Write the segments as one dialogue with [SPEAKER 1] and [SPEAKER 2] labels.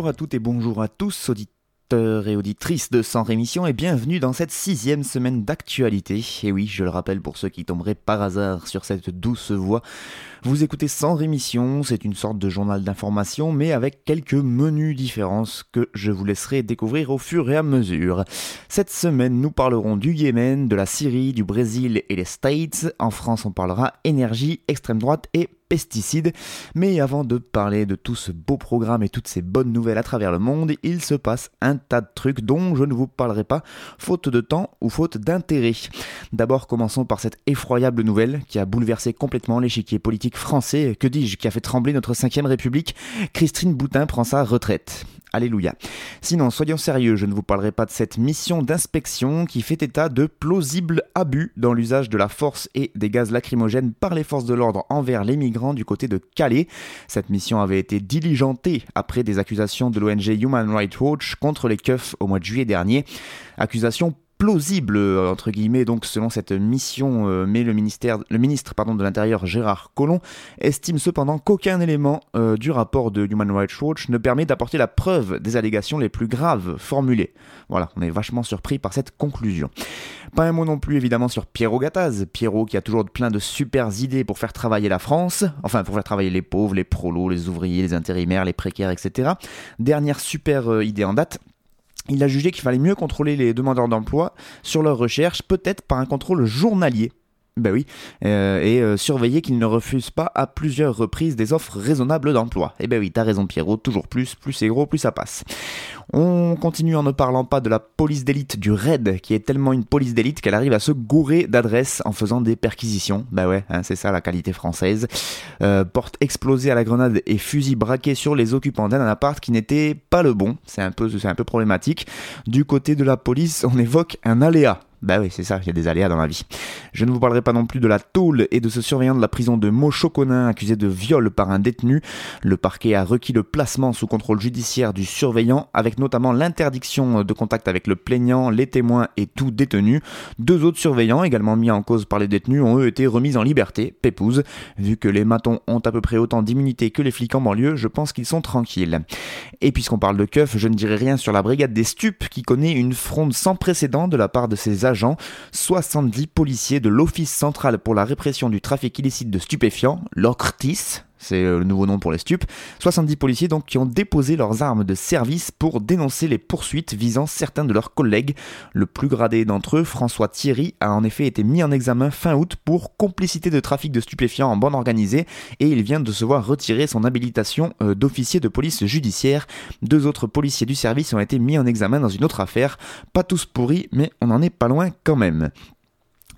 [SPEAKER 1] Bonjour à toutes et bonjour à tous, auditeurs et auditrices de Sans Rémission, et bienvenue dans cette sixième semaine d'actualité. Et oui, je le rappelle pour ceux qui tomberaient par hasard sur cette douce voix, vous écoutez Sans Rémission, c'est une sorte de journal d'information, mais avec quelques menus différences que je vous laisserai découvrir au fur et à mesure. Cette semaine, nous parlerons du Yémen, de la Syrie, du Brésil et les States. En France, on parlera énergie, extrême droite et pesticides. Mais avant de parler de tout ce beau programme et toutes ces bonnes nouvelles à travers le monde, il se passe un tas de trucs dont je ne vous parlerai pas, faute de temps ou faute d'intérêt. D'abord, commençons par cette effroyable nouvelle qui a bouleversé complètement l'échiquier politique français, que dis-je, qui a fait trembler notre 5ème République? Christine Boutin prend sa retraite. Alléluia. Sinon, soyons sérieux, je ne vous parlerai pas de cette mission d'inspection qui fait état de plausibles abus dans l'usage de la force et des gaz lacrymogènes par les forces de l'ordre envers les migrants du côté de Calais. Cette mission avait été diligentée après des accusations de l'ONG Human Rights Watch contre les keufs au mois de juillet dernier. Accusations plausible entre guillemets donc selon cette mission euh, mais le ministère le ministre pardon de l'intérieur Gérard Collomb estime cependant qu'aucun élément euh, du rapport de Human Rights Watch ne permet d'apporter la preuve des allégations les plus graves formulées. Voilà, on est vachement surpris par cette conclusion. Pas un mot non plus évidemment sur Pierrot Gattaz, Pierrot qui a toujours plein de super idées pour faire travailler la France, enfin pour faire travailler les pauvres, les prolos, les ouvriers, les intérimaires, les précaires, etc. Dernière super euh, idée en date, il a jugé qu'il fallait mieux contrôler les demandeurs d'emploi sur leurs recherches, peut-être par un contrôle journalier. Ben oui, euh, et euh, surveiller qu'ils ne refusent pas à plusieurs reprises des offres raisonnables d'emploi. Eh ben oui, t'as raison Pierrot, toujours plus, plus c'est gros, plus ça passe. On continue en ne parlant pas de la police d'élite du RAID, qui est tellement une police d'élite qu'elle arrive à se gourer d'adresses en faisant des perquisitions. Bah ouais, hein, c'est ça la qualité française. Euh, porte explosée à la grenade et fusil braqué sur les occupants d'un appart qui n'était pas le bon. C'est un peu, c'est un peu problématique. Du côté de la police, on évoque un aléa. Bah oui, c'est ça, il y a des aléas dans la vie. Je ne vous parlerai pas non plus de la tôle et de ce surveillant de la prison de Mochoconin accusé de viol par un détenu. Le parquet a requis le placement sous contrôle judiciaire du surveillant avec notamment l'interdiction de contact avec le plaignant, les témoins et tout détenu. Deux autres surveillants, également mis en cause par les détenus, ont eux été remis en liberté, pépouze. Vu que les matons ont à peu près autant d'immunité que les flics en banlieue, je pense qu'ils sont tranquilles. Et puisqu'on parle de keuf, je ne dirai rien sur la brigade des stupes qui connaît une fronde sans précédent de la part de ses agents. 70 policiers de l'Office central pour la répression du trafic illicite de stupéfiants, l'OCRTIS, c'est le nouveau nom pour les stupes, 70 policiers donc qui ont déposé leurs armes de service pour dénoncer les poursuites visant certains de leurs collègues. Le plus gradé d'entre eux, François Thierry, a en effet été mis en examen fin août pour complicité de trafic de stupéfiants en bande organisée et il vient de se voir retirer son habilitation euh, d'officier de police judiciaire. Deux autres policiers du service ont été mis en examen dans une autre affaire, pas tous pourris mais on en est pas loin quand même.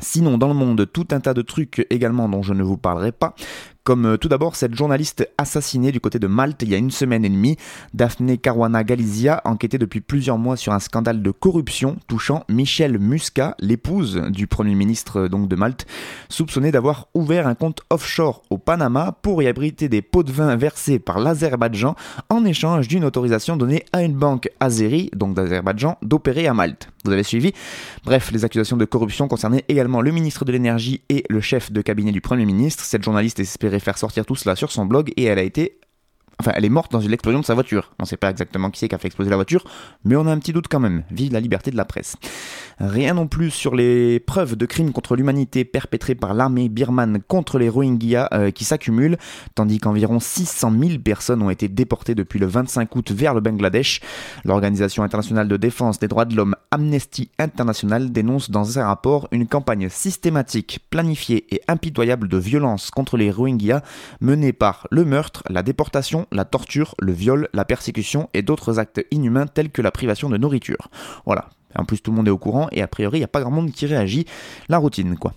[SPEAKER 1] Sinon, dans le monde, tout un tas de trucs également dont je ne vous parlerai pas. Comme euh, tout d'abord cette journaliste assassinée du côté de Malte il y a une semaine et demie, Daphne Caruana Galizia, enquêtait depuis plusieurs mois sur un scandale de corruption touchant Michel Muscat, l'épouse du premier ministre euh, donc de Malte, soupçonnée d'avoir ouvert un compte offshore au Panama pour y abriter des pots de vin versés par l'Azerbaïdjan en échange d'une autorisation donnée à une banque azérie, donc d'Azerbaïdjan, d'opérer à Malte. Vous avez suivi Bref, les accusations de corruption concernaient également le ministre de l'énergie et le chef de cabinet du premier ministre. Cette journaliste espérait faire sortir tout cela sur son blog et elle a été Enfin, elle est morte dans une explosion de sa voiture. On ne sait pas exactement qui c'est qui a fait exploser la voiture, mais on a un petit doute quand même. Vive la liberté de la presse. Rien non plus sur les preuves de crimes contre l'humanité perpétrés par l'armée birmane contre les Rohingyas euh, qui s'accumulent, tandis qu'environ 600 000 personnes ont été déportées depuis le 25 août vers le Bangladesh. L'Organisation internationale de défense des droits de l'homme Amnesty International dénonce dans un rapport une campagne systématique, planifiée et impitoyable de violence contre les Rohingyas menée par le meurtre, la déportation, la torture, le viol, la persécution et d'autres actes inhumains tels que la privation de nourriture. Voilà. En plus, tout le monde est au courant et a priori, il n'y a pas grand monde qui réagit. La routine, quoi.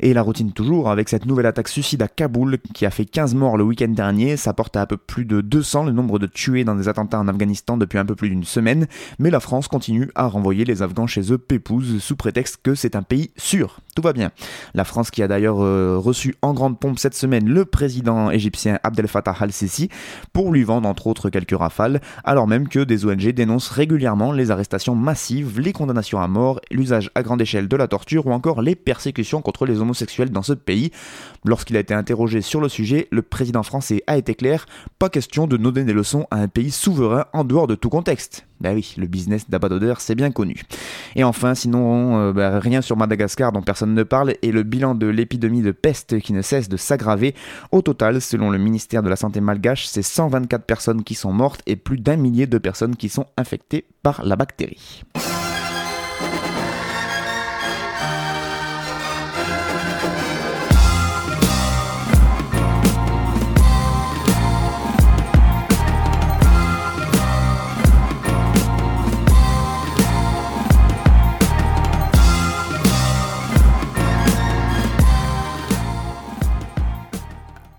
[SPEAKER 1] Et la routine toujours, avec cette nouvelle attaque suicide à Kaboul qui a fait 15 morts le week-end dernier, ça porte à un peu plus de 200 le nombre de tués dans des attentats en Afghanistan depuis un peu plus d'une semaine, mais la France continue à renvoyer les Afghans chez eux pépouze sous prétexte que c'est un pays sûr. Tout va bien. La France qui a d'ailleurs euh, reçu en grande pompe cette semaine le président égyptien Abdel Fattah al-Sisi pour lui vendre entre autres quelques rafales, alors même que des ONG dénoncent régulièrement les arrestations massives, les condamnations à mort, l'usage à grande échelle de la torture ou encore les persécutions contre les homosexuels dans ce pays. Lorsqu'il a été interrogé sur le sujet, le président français a été clair, pas question de donner des leçons à un pays souverain en dehors de tout contexte. Ben oui, le business d'Abadoder, c'est bien connu. Et enfin, sinon, euh, ben, rien sur Madagascar dont personne ne parle et le bilan de l'épidémie de peste qui ne cesse de s'aggraver. Au total, selon le ministère de la Santé malgache, c'est 124 personnes qui sont mortes et plus d'un millier de personnes qui sont infectées par la bactérie.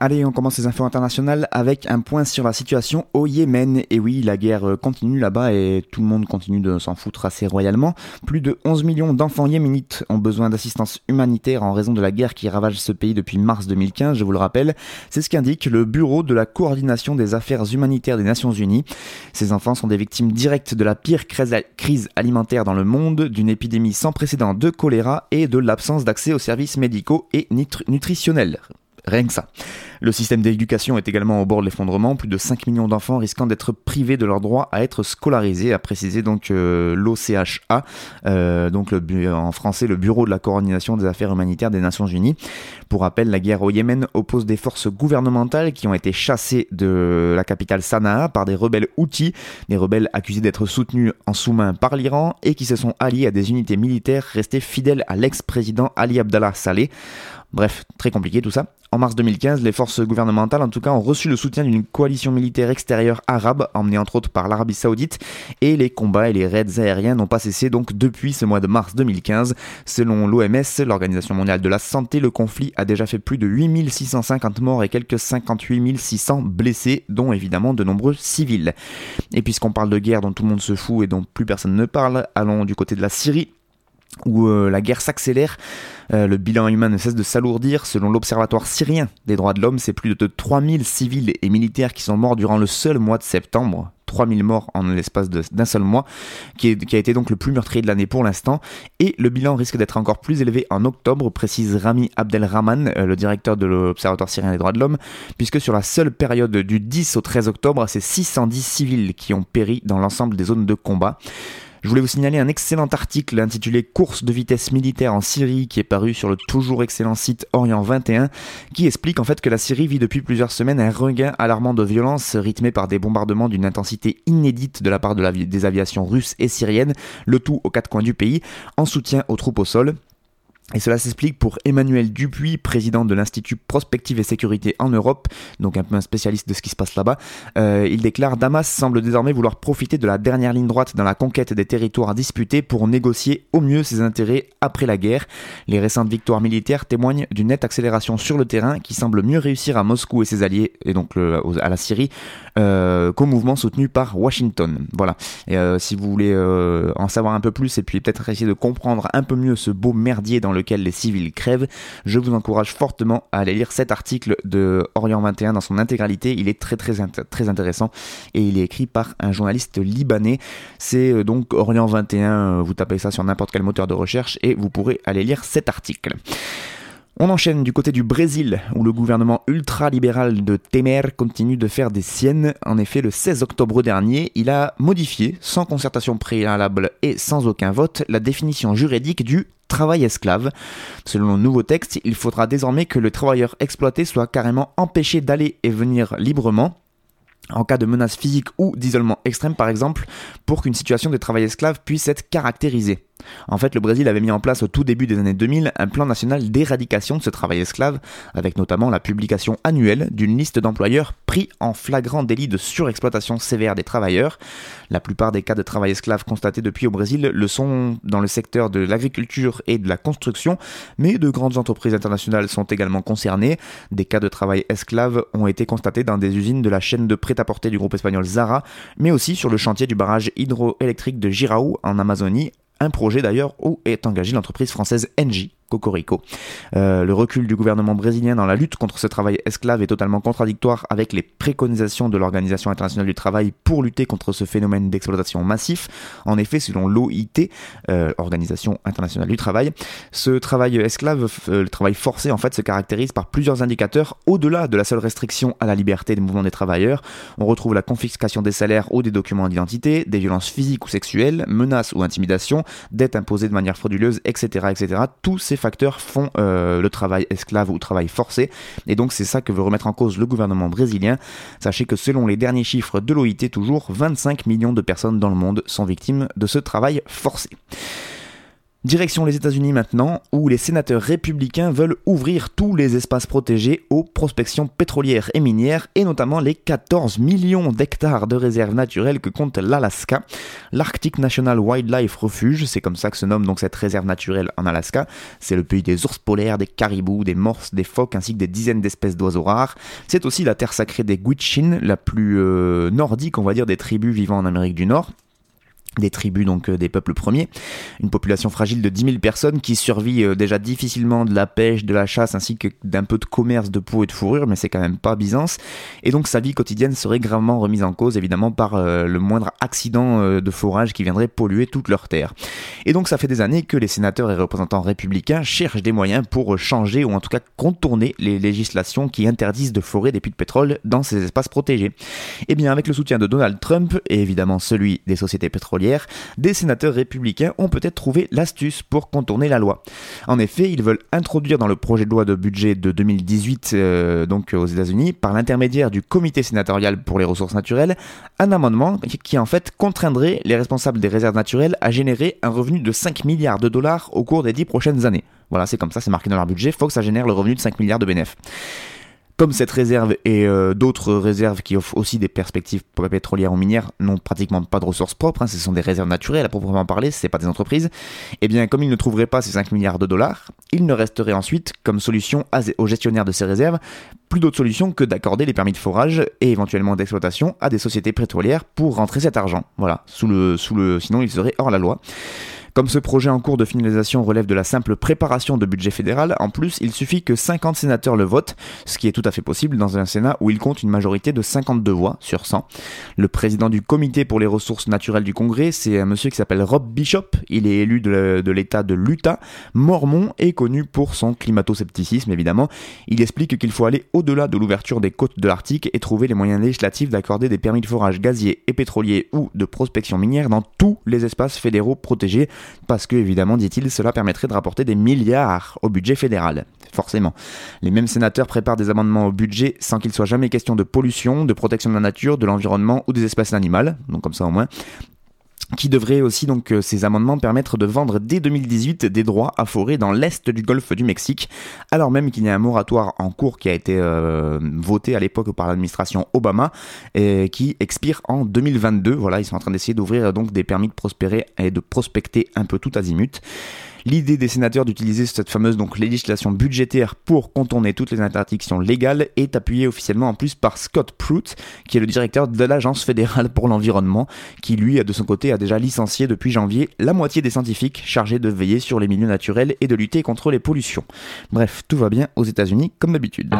[SPEAKER 1] Allez, on commence les infos internationales avec un point sur la situation au Yémen. Et oui, la guerre euh, continue là-bas et tout le monde continue de s'en foutre assez royalement. Plus de 11 millions d'enfants yéménites ont besoin d'assistance humanitaire en raison de la guerre qui ravage ce pays depuis mars 2015, je vous le rappelle. C'est ce qu'indique le Bureau de la coordination des affaires humanitaires des Nations Unies. Ces enfants sont des victimes directes de la pire crise alimentaire dans le monde, d'une épidémie sans précédent de choléra et de l'absence d'accès aux services médicaux et nutritionnels. Rien que ça. Le système d'éducation est également au bord de l'effondrement, plus de 5 millions d'enfants risquant d'être privés de leur droit à être scolarisés, a précisé donc euh, l'OCHA, euh, donc le, en français le Bureau de la coordination des affaires humanitaires des Nations Unies. Pour rappel, la guerre au Yémen oppose des forces gouvernementales qui ont été chassées de la capitale Sanaa par des rebelles Houthis, des rebelles accusés d'être soutenus en sous-main par l'Iran et qui se sont alliés à des unités militaires restées fidèles à l'ex-président Ali Abdallah Saleh. Bref, très compliqué tout ça. En mars 2015, les forces gouvernementales en tout cas ont reçu le soutien d'une coalition militaire extérieure arabe, emmenée entre autres par l'Arabie Saoudite, et les combats et les raids aériens n'ont pas cessé donc depuis ce mois de mars 2015. Selon l'OMS, l'Organisation mondiale de la santé, le conflit a déjà fait plus de 8650 morts et quelques 58 600 blessés, dont évidemment de nombreux civils. Et puisqu'on parle de guerre dont tout le monde se fout et dont plus personne ne parle, allons du côté de la Syrie où euh, la guerre s'accélère. Euh, le bilan humain ne cesse de s'alourdir. Selon l'Observatoire syrien des droits de l'homme, c'est plus de 3000 civils et militaires qui sont morts durant le seul mois de septembre. 3000 morts en l'espace d'un seul mois, qui, a été donc le plus meurtrier de l'année pour l'instant. Et le bilan risque d'être encore plus élevé en octobre, précise Rami Abdelrahman, euh, le directeur de l'Observatoire syrien des droits de l'homme, puisque sur la seule période du 10 au 13 octobre, c'est 610 civils qui ont péri dans l'ensemble des zones de combat. Je voulais vous signaler un excellent article intitulé Course de vitesse militaire en Syrie qui est paru sur le toujours excellent site Orient 21 qui explique en fait que la Syrie vit depuis plusieurs semaines un regain alarmant de violence rythmé par des bombardements d'une intensité inédite de la part des aviations russes et syriennes, le tout aux quatre coins du pays, en soutien aux troupes au sol. Et cela s'explique pour Emmanuel Dupuis, président de l'Institut Prospective et Sécurité en Europe, donc un peu un spécialiste de ce qui se passe là-bas. Euh, il déclare Damas semble désormais vouloir profiter de la dernière ligne droite dans la conquête des territoires disputés pour négocier au mieux ses intérêts après la guerre. Les récentes victoires militaires témoignent d'une nette accélération sur le terrain qui semble mieux réussir à Moscou et ses alliés, et donc à la Syrie, euh, qu'au mouvement soutenu par Washington. Voilà. Et euh, si vous voulez en savoir un peu plus et puis peut-être essayer de comprendre un peu mieux ce beau merdier dans le les civils crèvent, je vous encourage fortement à aller lire cet article de Orient 21 dans son intégralité. Il est très très très intéressant et il est écrit par un journaliste libanais. C'est euh, donc Orient 21, euh, vous tapez ça sur n'importe quel moteur de recherche et vous pourrez aller lire cet article. On enchaîne du côté du Brésil, où le gouvernement ultra-libéral de Temer continue de faire des siennes. En effet, le 16 octobre dernier, il a modifié, sans concertation préalable et sans aucun vote, la définition juridique du travail esclave. Selon le nouveau texte, il faudra désormais que le travailleur exploité soit carrément empêché d'aller et venir librement en cas de menace physique ou d'isolement extrême par exemple, pour qu'une situation de travail esclave puisse être caractérisée. En fait, le Brésil avait mis en place au tout début des années 2000 un plan national d'éradication de ce travail esclave, avec notamment la publication annuelle d'une liste d'employeurs pris en flagrant délit de surexploitation sévère des travailleurs. La plupart des cas de travail esclave constatés depuis au Brésil le sont dans le secteur de l'agriculture et de la construction, mais de grandes entreprises internationales sont également concernées. Des cas de travail esclave ont été constatés dans des usines de la chaîne de prêt-à-porter du groupe espagnol Zara, mais aussi sur le chantier du barrage hydroélectrique de Giraou en Amazonie, un projet d'ailleurs où est engagée l'entreprise française Engie Cocorico. Euh, le recul du gouvernement brésilien dans la lutte contre ce travail esclave est totalement contradictoire avec les préconisations de l'Organisation internationale du travail pour lutter contre ce phénomène d'exploitation massif. En effet, selon l'OIT, euh, Organisation internationale du travail, ce travail esclave, euh, le travail forcé en fait, se caractérise par plusieurs indicateurs au-delà de la seule restriction à la liberté des mouvements des travailleurs. On retrouve la confiscation des salaires ou des documents d'identité, des violences physiques ou sexuelles, menaces ou intimidations, dettes imposées de manière frauduleuse, etc., etc. Tous ces facteurs font euh, le travail esclave ou travail forcé. Et donc c'est ça que veut remettre en cause le gouvernement brésilien. Sachez que selon les derniers chiffres de l'OIT, toujours 25 millions de personnes dans le monde sont victimes de ce travail forcé. Direction les États-Unis maintenant, où les sénateurs républicains veulent ouvrir tous les espaces protégés aux prospections pétrolières et minières, et notamment les 14 millions d'hectares de réserves naturelles que compte l'Alaska. L'Arctic National Wildlife Refuge, c'est comme ça que se nomme donc cette réserve naturelle en Alaska. C'est le pays des ours polaires, des caribous, des morses, des phoques, ainsi que des dizaines d'espèces d'oiseaux rares. C'est aussi la terre sacrée des Gwich'in, la plus euh, nordique, on va dire, des tribus vivant en Amérique du Nord des tribus, donc euh, des peuples premiers, une population fragile de 10 000 personnes qui survit euh, déjà difficilement de la pêche, de la chasse ainsi que d'un peu de commerce de peau et de fourrure, mais c'est quand même pas Byzance, et donc sa vie quotidienne serait gravement remise en cause évidemment par euh, le moindre accident de forage qui viendrait polluer toute leur terre. Et donc ça fait des années que les sénateurs et représentants républicains cherchent des moyens pour changer ou en tout cas contourner les législations qui interdisent de forer des puits de pétrole dans ces espaces protégés. Et eh bien avec le soutien de Donald Trump et évidemment celui des sociétés pétrolières, des sénateurs républicains ont peut-être trouvé l'astuce pour contourner la loi. En effet, ils veulent introduire dans le projet de loi de budget de 2018, euh, donc aux États-Unis, par l'intermédiaire du comité sénatorial pour les ressources naturelles, un amendement qui en fait contraindrait les responsables des réserves naturelles à générer un revenu de 5 milliards de dollars au cours des 10 prochaines années. Voilà, c'est comme ça, c'est marqué dans leur budget, faut que ça génère le revenu de 5 milliards de bénéfices. Comme cette réserve et euh, d'autres réserves qui offrent aussi des perspectives pétrolières ou minières n'ont pratiquement pas de ressources propres, hein, ce sont des réserves naturelles à proprement parler, ce n'est pas des entreprises, et eh bien comme ils ne trouveraient pas ces 5 milliards de dollars, il ne resterait ensuite comme solution aux gestionnaires de ces réserves plus d'autres solutions que d'accorder les permis de forage et éventuellement d'exploitation à des sociétés pétrolières pour rentrer cet argent. Voilà, sous le, sous le, sinon il serait hors la loi. Comme ce projet en cours de finalisation relève de la simple préparation de budget fédéral, en plus, il suffit que 50 sénateurs le votent, ce qui est tout à fait possible dans un Sénat où il compte une majorité de 52 voix sur 100. Le président du comité pour les ressources naturelles du Congrès, c'est un monsieur qui s'appelle Rob Bishop. Il est élu de l'État de l'Utah, mormon et connu pour son climato-scepticisme évidemment. Il explique qu'il faut aller au-delà de l'ouverture des côtes de l'Arctique et trouver les moyens législatifs d'accorder des permis de forage gazier et pétrolier ou de prospection minière dans tous les espaces fédéraux protégés parce que, évidemment, dit-il, cela permettrait de rapporter des milliards au budget fédéral. Forcément. Les mêmes sénateurs préparent des amendements au budget sans qu'il soit jamais question de pollution, de protection de la nature, de l'environnement ou des espèces animales, donc comme ça au moins, qui devrait aussi donc euh, ces amendements permettre de vendre dès 2018 des droits à forêt dans l'est du golfe du Mexique, alors même qu'il y a un moratoire en cours qui a été euh, voté à l'époque par l'administration Obama et qui expire en 2022. Voilà, ils sont en train d'essayer d'ouvrir donc des permis de prospérer et de prospecter un peu tout azimut. L'idée des sénateurs d'utiliser cette fameuse donc, législation budgétaire pour contourner toutes les interdictions légales est appuyée officiellement en plus par Scott Pruitt, qui est le directeur de l'Agence fédérale pour l'environnement, qui lui, de son côté, a déjà licencié depuis janvier la moitié des scientifiques chargés de veiller sur les milieux naturels et de lutter contre les pollutions. Bref, tout va bien aux États-Unis comme d'habitude.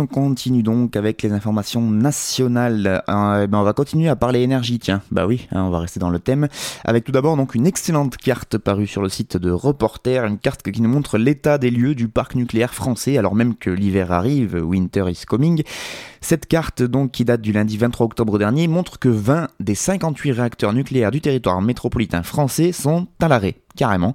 [SPEAKER 1] On continue donc avec les informations nationales. Euh, ben on va continuer à parler énergie, tiens. Bah oui, hein, on va rester dans le thème. Avec tout d'abord donc une excellente carte parue sur le site de Reporter, une carte qui nous montre l'état des lieux du parc nucléaire français, alors même que l'hiver arrive, winter is coming. Cette carte, donc, qui date du lundi 23 octobre dernier, montre que 20 des 58 réacteurs nucléaires du territoire métropolitain français sont à l'arrêt carrément.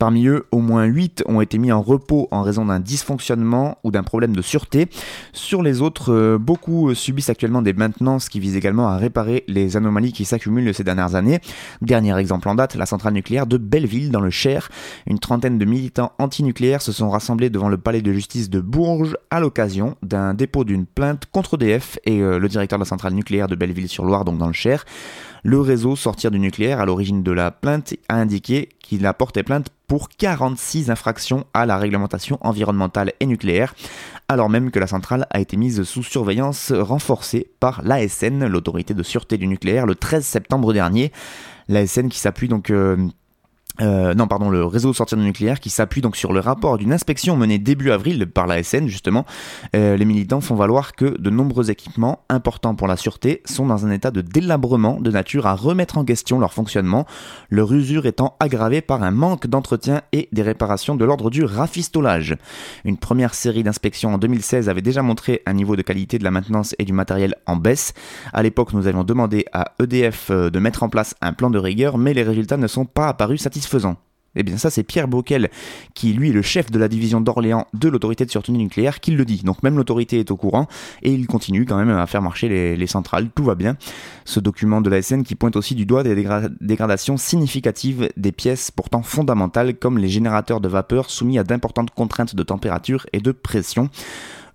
[SPEAKER 1] Parmi eux, au moins 8 ont été mis en repos en raison d'un dysfonctionnement ou d'un problème de sûreté. Sur les autres, euh, beaucoup subissent actuellement des maintenances qui visent également à réparer les anomalies qui s'accumulent ces dernières années. Dernier exemple en date, la centrale nucléaire de Belleville dans le Cher. Une trentaine de militants antinucléaires se sont rassemblés devant le palais de justice de Bourges à l'occasion d'un dépôt d'une plainte contre EDF et euh, le directeur de la centrale nucléaire de Belleville-sur-Loire, donc dans le Cher. Le réseau Sortir du nucléaire, à l'origine de la plainte, a indiqué qu'il a porté plainte pour 46 infractions à la réglementation environnementale et nucléaire, alors même que la centrale a été mise sous surveillance renforcée par l'ASN, l'autorité de sûreté du nucléaire, le 13 septembre dernier. L'ASN qui s'appuie donc... Euh, euh, non, pardon, le réseau sortir du nucléaire qui s'appuie donc sur le rapport d'une inspection menée début avril par la SN justement. Euh, les militants font valoir que de nombreux équipements importants pour la sûreté sont dans un état de délabrement de nature à remettre en question leur fonctionnement, leur usure étant aggravée par un manque d'entretien et des réparations de l'ordre du rafistolage. Une première série d'inspections en 2016 avait déjà montré un niveau de qualité de la maintenance et du matériel en baisse. À l'époque, nous avions demandé à EDF euh, de mettre en place un plan de rigueur, mais les résultats ne sont pas apparus satisfaisants faisant. Eh bien ça c'est Pierre Bockel, qui lui est le chef de la division d'Orléans de l'autorité de sûreté nucléaire, qui le dit. Donc même l'autorité est au courant et il continue quand même à faire marcher les, centrales, tout va bien. Ce document de la SN qui pointe aussi du doigt des dégradations significatives des pièces pourtant fondamentales comme les générateurs de vapeur soumis à d'importantes contraintes de température et de pression.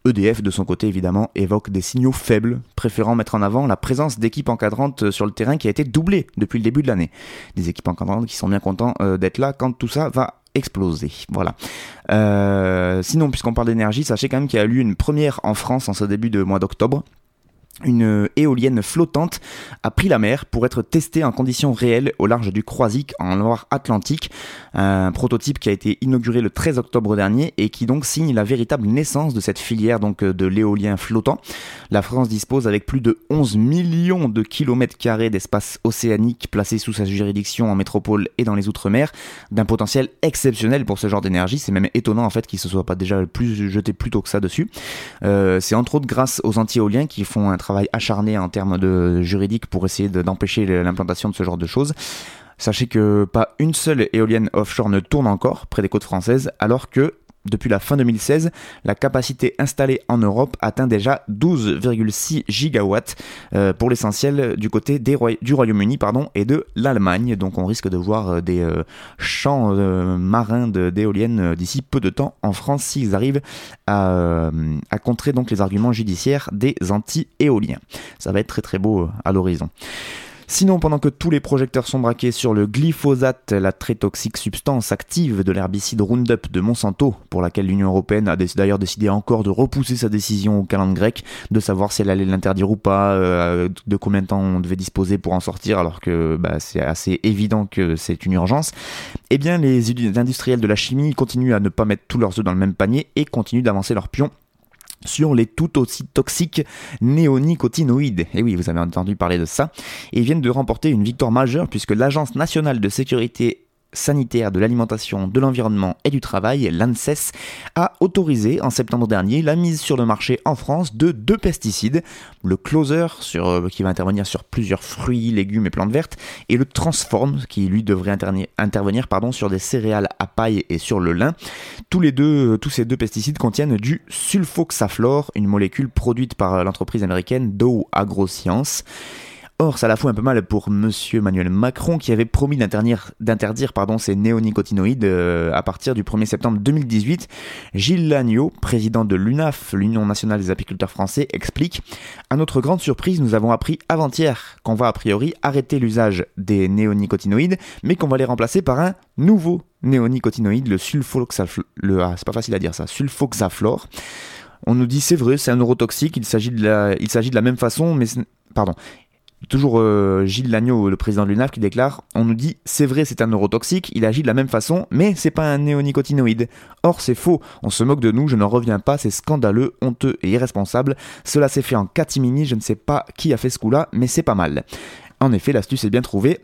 [SPEAKER 1] EDF, de son côté, évidemment, évoque des signaux faibles, préférant mettre en avant la présence d'équipes encadrantes sur le terrain qui a été doublée depuis le début de l'année. Des équipes encadrantes qui sont bien contents euh, d'être là quand tout ça va exploser. Voilà. Euh, sinon, puisqu'on parle d'énergie, sachez quand même qu'il y a eu une première en France en ce début de mois d'octobre une éolienne flottante a pris la mer pour être testée en conditions réelles au large du Croisic en Loire-Atlantique. Un prototype qui a été inauguré le 13 octobre dernier et qui donc signe la véritable naissance de cette filière donc de l'éolien flottant. La France dispose avec plus de 11 millions de kilomètres carrés d'espace océanique placés sous sa juridiction en métropole et dans les outre-mer d'un potentiel exceptionnel pour ce genre d'énergie. C'est même étonnant en fait qu'il se soit pas déjà plus jeté plus tôt que ça dessus. Euh, c'est entre autres grâce aux anti-éoliens qui font un travail travail acharné en termes de juridique pour essayer d'empêcher l'implantation de ce genre de choses. Sachez que pas une seule éolienne offshore ne tourne encore près des côtes françaises, alors que depuis la fin 2016, la capacité installée en Europe atteint déjà 12,6 gigawatts euh, pour l'essentiel du côté du Royaume-Uni et de l'Allemagne. Donc on risque de voir euh, des euh, champs marins d'éoliennes d'ici peu de temps en France s'ils arrivent à, à, contrer donc les arguments judiciaires des anti-éoliens. Ça va être très très beau à l'horizon. Sinon, pendant que tous les projecteurs sont braqués sur le glyphosate, la très toxique substance active de l'herbicide Roundup de Monsanto, pour laquelle l'Union Européenne a d'ailleurs décidé encore de repousser sa décision au calendrier grec, de savoir si elle allait l'interdire ou pas, euh, de combien de temps on devait disposer pour en sortir, alors que bah, c'est assez évident que c'est une urgence, eh bien les industriels de la chimie continuent à ne pas mettre tous leurs œufs dans le même panier et continuent d'avancer leurs pions sur les tout aussi toxiques néonicotinoïdes. Et oui, vous avez entendu parler de ça. Ils viennent de remporter une victoire majeure puisque l'Agence nationale de sécurité sanitaire de l'alimentation, de l'environnement et du travail, l'ANSES, a autorisé en septembre dernier la mise sur le marché en France de deux pesticides, le Closer euh, qui va intervenir sur plusieurs fruits, légumes et plantes vertes, et le Transform qui lui devrait intervenir sur des céréales à paille et sur le lin. Tous, les tous ces deux pesticides contiennent du sulfoxaflor, une molécule produite par l'entreprise américaine Dow AgroScience. Or, ça la fout un peu mal pour monsieur Emmanuel Macron qui avait promis d'interdire, ces néonicotinoïdes euh, à partir du 1er septembre 2018. Gilles Lagneau, président de l'UNAF, l'Union nationale des apiculteurs français, explique À notre grande surprise, nous avons appris avant-hier qu'on va a priori arrêter l'usage des néonicotinoïdes, mais qu'on va les remplacer par un nouveau néonicotinoïde, le ah, c'est pas facile à dire ça, sulfoxaflor. On nous dit c'est vrai, c'est un neurotoxique, il s'agit de il s'agit de la même façon, mais pardon, Toujours euh, Gilles Lagneau, le président de l'UNAF, qui déclare On nous dit, c'est vrai, c'est un neurotoxique, il agit de la même façon, mais c'est pas un néonicotinoïde. Or, c'est faux, on se moque de nous, je n'en reviens pas, c'est scandaleux, honteux et irresponsable. Cela s'est fait en catimini, je ne sais pas qui a fait ce coup-là, mais c'est pas mal. En effet, l'astuce est bien trouvée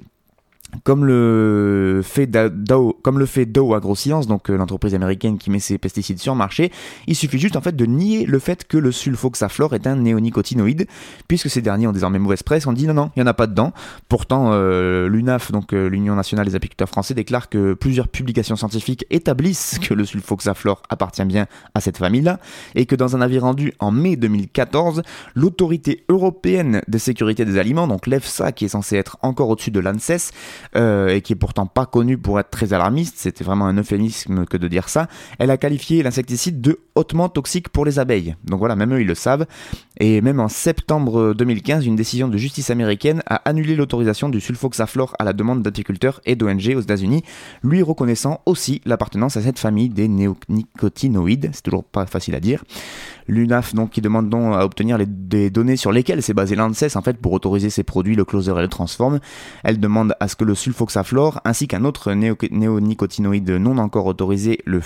[SPEAKER 1] comme le fait Dow, comme le fait Dow AgroScience, donc euh, l'entreprise américaine qui met ses pesticides sur le marché, il suffit juste en fait de nier le fait que le sulfoxaflor est un néonicotinoïde, puisque ces derniers ont désormais mauvaise presse. On dit non non, il y en a pas dedans. Pourtant, euh, l'UNAF, donc euh, l'Union nationale des apiculteurs français, déclare que plusieurs publications scientifiques établissent que le sulfoxaflor appartient bien à cette famille-là, et que dans un avis rendu en mai 2014, l'autorité européenne de sécurité des aliments, donc l'EFSA, qui est censée être encore au-dessus de l'ANSES, euh, et qui est pourtant pas connue pour être très alarmiste, c'était vraiment un euphémisme que de dire ça, elle a qualifié l'insecticide de hautement toxique pour les abeilles. Donc voilà, même eux ils le savent. Et même en septembre 2015, une décision de justice américaine a annulé l'autorisation du sulfoxaflor à la demande d'apiculteurs et d'ONG aux États-Unis, lui reconnaissant aussi l'appartenance à cette famille des néonicotinoïdes. C'est toujours pas facile à dire. L'UNAF donc qui demande donc à obtenir les, des données sur lesquelles s'est basé l'ANSES en fait pour autoriser ces produits, le closer et le transform. Elle demande à ce que le sulfoxaflor ainsi qu'un autre néonicotinoïde non encore autorisé, le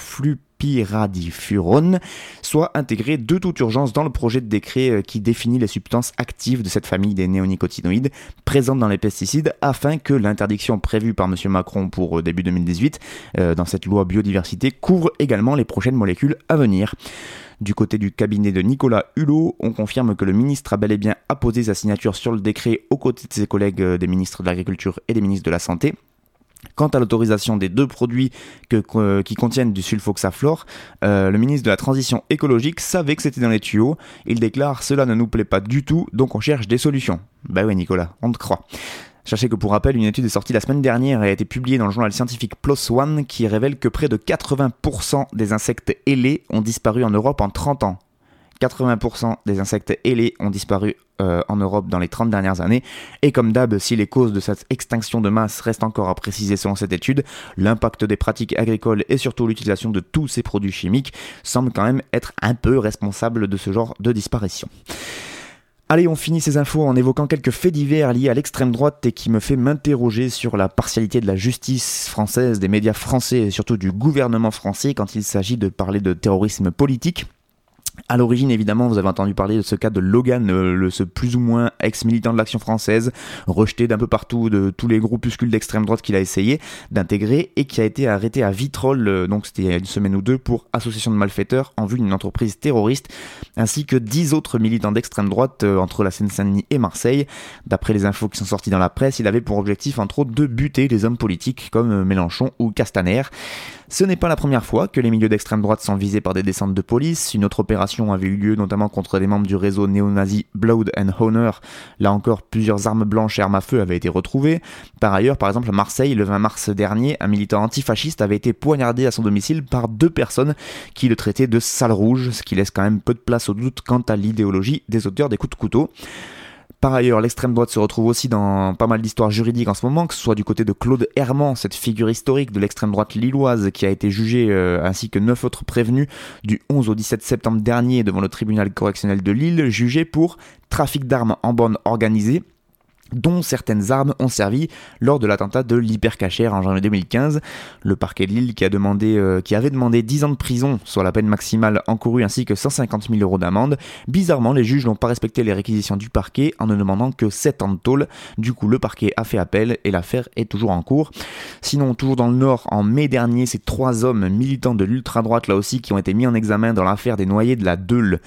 [SPEAKER 1] flupiradifurone, soit intégré de toute urgence dans le projet de décret euh, qui définit les substances actives de cette famille des néonicotinoïdes présentes dans les pesticides afin que l'interdiction prévue par M. Macron pour euh, début 2018 euh, dans cette loi biodiversité couvre également les prochaines molécules à venir. Du côté du cabinet de Nicolas Hulot, on confirme que le ministre a bel et bien apposé sa signature sur le décret aux côtés de ses collègues des ministres de l'Agriculture et des ministres de la Santé. Quant à l'autorisation des deux produits qui contiennent du sulfoxaflor, euh, le ministre de la Transition écologique savait que c'était dans les tuyaux. Il déclare Cela ne nous plaît pas du tout, donc on cherche des solutions. Bah ouais, Nicolas, on te croit. Sachez que pour rappel, une étude est sortie la semaine dernière et a été publiée dans le journal scientifique PLOS ONE qui révèle que près de 80% des insectes ailés ont disparu en Europe en 30 ans. 80% des insectes ailés ont disparu euh, en Europe dans les 30 dernières années. Et comme d'hab, si les causes de cette extinction de masse restent encore à préciser selon cette étude, l'impact des pratiques agricoles et surtout l'utilisation de tous ces produits chimiques semble quand même être un peu responsable de ce genre de disparition. Allez, on finit ces infos en évoquant quelques faits divers liés à l'extrême droite et qui me fait m'interroger sur la partialité de la justice française, des médias français et surtout du gouvernement français quand il s'agit de parler de terrorisme politique. À l'origine, évidemment, vous avez entendu parler de ce cas de Logan, euh, ce plus ou moins ex-militant de l'action française, rejeté d'un peu partout de tous les groupuscules d'extrême droite qu'il a essayé d'intégrer et qui a été arrêté à Vitrolles, euh, donc c'était il y a une semaine ou deux, pour association de malfaiteurs en vue d'une entreprise terroriste, ainsi que dix autres militants d'extrême droite euh, entre la Seine-Saint-Denis et Marseille. D'après les infos qui sont sorties dans la presse, il avait pour objectif entre autres de buter les hommes politiques comme Mélenchon ou Castaner. Ce n'est pas la première fois que les milieux d'extrême droite sont visés par des descentes de police. Une autre opération avait eu lieu notamment contre des membres du réseau néo-nazi Blood and Honor. Là encore, plusieurs armes blanches et armes à feu avaient été retrouvées. Par ailleurs, par exemple, à Marseille, le 20 mars dernier, un militant antifasciste avait été poignardé à son domicile par deux personnes qui le traitaient de sale rouge, ce qui laisse quand même peu de place au doute quant à l'idéologie des auteurs des coups de couteau. Par ailleurs, l'extrême droite se retrouve aussi dans pas mal d'histoires juridiques en ce moment, que ce soit du côté de Claude Herman, cette figure historique de l'extrême droite lilloise qui a été jugée euh, ainsi que neuf autres prévenus du 11 au 17 septembre dernier devant le tribunal correctionnel de Lille, jugés pour trafic d'armes en bande organisée dont certaines armes ont servi lors de l'attentat de l'hypercachère en janvier 2015. Le parquet de Lille qui, a demandé, euh, qui avait demandé 10 ans de prison, soit la peine maximale encourue ainsi que 150 000 euros d'amende. Bizarrement, les juges n'ont pas respecté les réquisitions du parquet en ne demandant que 7 ans de tôle. Du coup, le parquet a fait appel et l'affaire est toujours en cours. Sinon, toujours dans le Nord, en mai dernier, ces trois hommes militants de l'ultra-droite là aussi qui ont été mis en examen dans l'affaire des noyés de la Deule.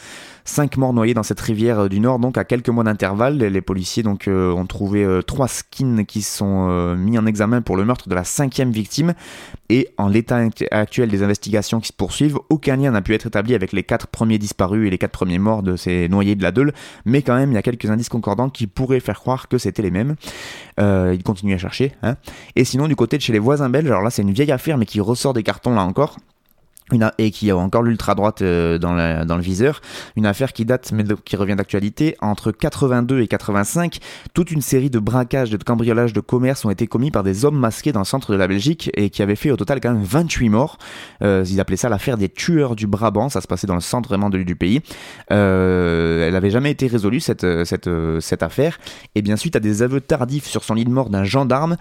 [SPEAKER 1] Cinq morts noyés dans cette rivière euh, du Nord, donc à quelques mois d'intervalle. Les policiers euh, ont trouvé euh, trois skins qui sont mis en examen pour le meurtre de la cinquième victime. Et en l'état actuel des investigations qui se poursuivent, aucun lien n'a pu être établi avec les quatre premiers disparus et les quatre premiers morts de ces noyés de la Deule. Mais quand même, il y a quelques indices concordants qui pourraient faire croire que c'était les mêmes. Ils continuent à chercher. Hein. Et sinon, du côté de chez les voisins belges, alors là c'est une vieille affaire mais qui ressort des cartons là encore. Et qui a encore l'ultra droite euh, dans, le viseur. Une affaire qui date, mais qui revient d'actualité. Entre 82 et 85, toute une série de braquages, de cambriolages de commerce ont été commis par des hommes masqués dans le centre de la Belgique et qui avaient fait au total quand même 28 morts. Euh, ils appelaient ça l'affaire des tueurs du Brabant. Ça se passait dans le centre vraiment du pays. Euh, elle n'avait jamais été résolue cette, affaire. Et bien suite à des aveux tardifs sur son lit de mort d'un gendarme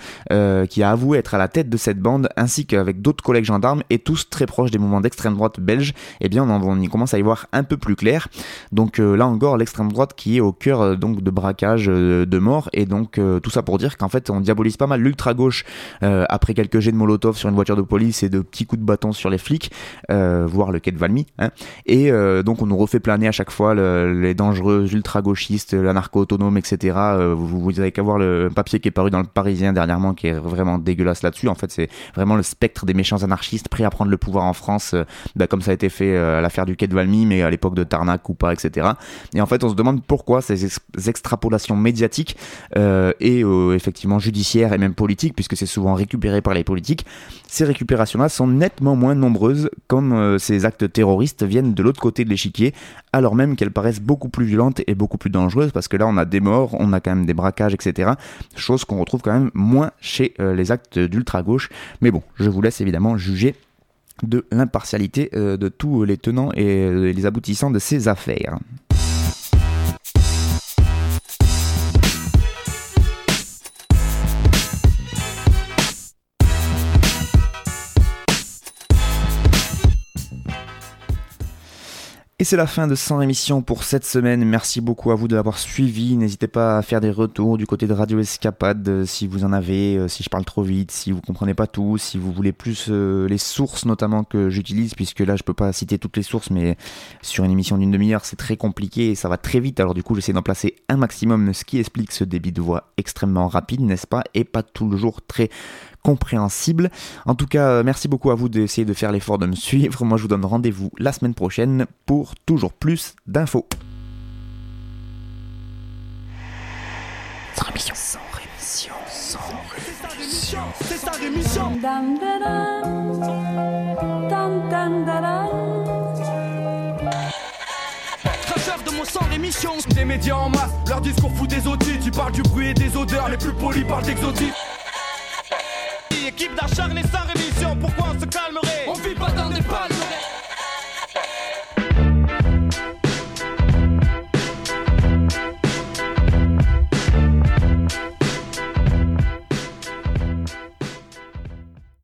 [SPEAKER 1] qui a avoué être à la tête de cette bande, ainsi qu'avec d'autres collègues gendarmes et tous très proches des d'extrême droite belge, eh bien on, y commence à y voir un peu plus clair. Donc euh, là encore, l'extrême droite qui est au cœur euh, donc de braquage, euh, de mort, et donc tout ça pour dire qu'en fait on diabolise pas mal l'ultra gauche après quelques jets de Molotov sur une voiture de police et de petits coups de bâton sur les flics, voire le quai de Valmy. Hein. Et donc on nous refait planer à chaque fois les dangereux ultra gauchistes, l'anarcho-autonome, etc. vous, vous avez qu'à voir le papier qui est paru dans le Parisien dernièrement qui est vraiment dégueulasse là-dessus. En fait, c'est vraiment le spectre des méchants anarchistes prêts à prendre le pouvoir en France euh, bah, comme ça a été fait euh, à l'affaire du quai de Valmy, mais à l'époque de Tarnac ou pas, etc. Et en fait, on se demande pourquoi ces extrapolations médiatiques euh, et effectivement judiciaires et même politiques, puisque c'est souvent récupéré par les politiques, ces récupérations-là sont nettement moins nombreuses, comme ces actes terroristes viennent de l'autre côté de l'échiquier, alors même qu'elles paraissent beaucoup plus violentes et beaucoup plus dangereuses, parce que là, on a des morts, on a quand même des braquages, etc. Chose qu'on retrouve quand même moins chez les actes d'ultra-gauche. Mais bon, je vous laisse évidemment juger de l'impartialité euh, de tous les tenants et euh, les aboutissants de ces affaires. Et c'est la fin de 100 émissions pour cette semaine. Merci beaucoup à vous de l'avoir suivi. N'hésitez pas à faire des retours du côté de Radio Escapade euh, si vous en avez, euh, si je parle trop vite, si vous comprenez pas tout, si vous voulez plus euh, les sources notamment que j'utilise, puisque là je peux pas citer toutes les sources, mais sur une émission d'une demi-heure c'est très compliqué et ça va très vite. Alors du coup j'essaie d'en placer un maximum, ce qui explique ce débit de voix extrêmement rapide, n'est-ce pas, et pas toujours très compréhensible. En tout cas, euh, merci beaucoup à vous d'essayer de faire l'effort de me suivre. Moi, je vous donne rendez-vous la semaine prochaine pour toujours plus d'infos. Sans rémission. Sans rémission. Sans rémission. C'est sa rémission.
[SPEAKER 2] de mon sang rémission. Des médias en masse, leur discours fout des audits. Tu parles du bruit et des odeurs, les plus polis parlent d'exotiques équipe d'acharnés sans rémission. Pourquoi on se calmerait?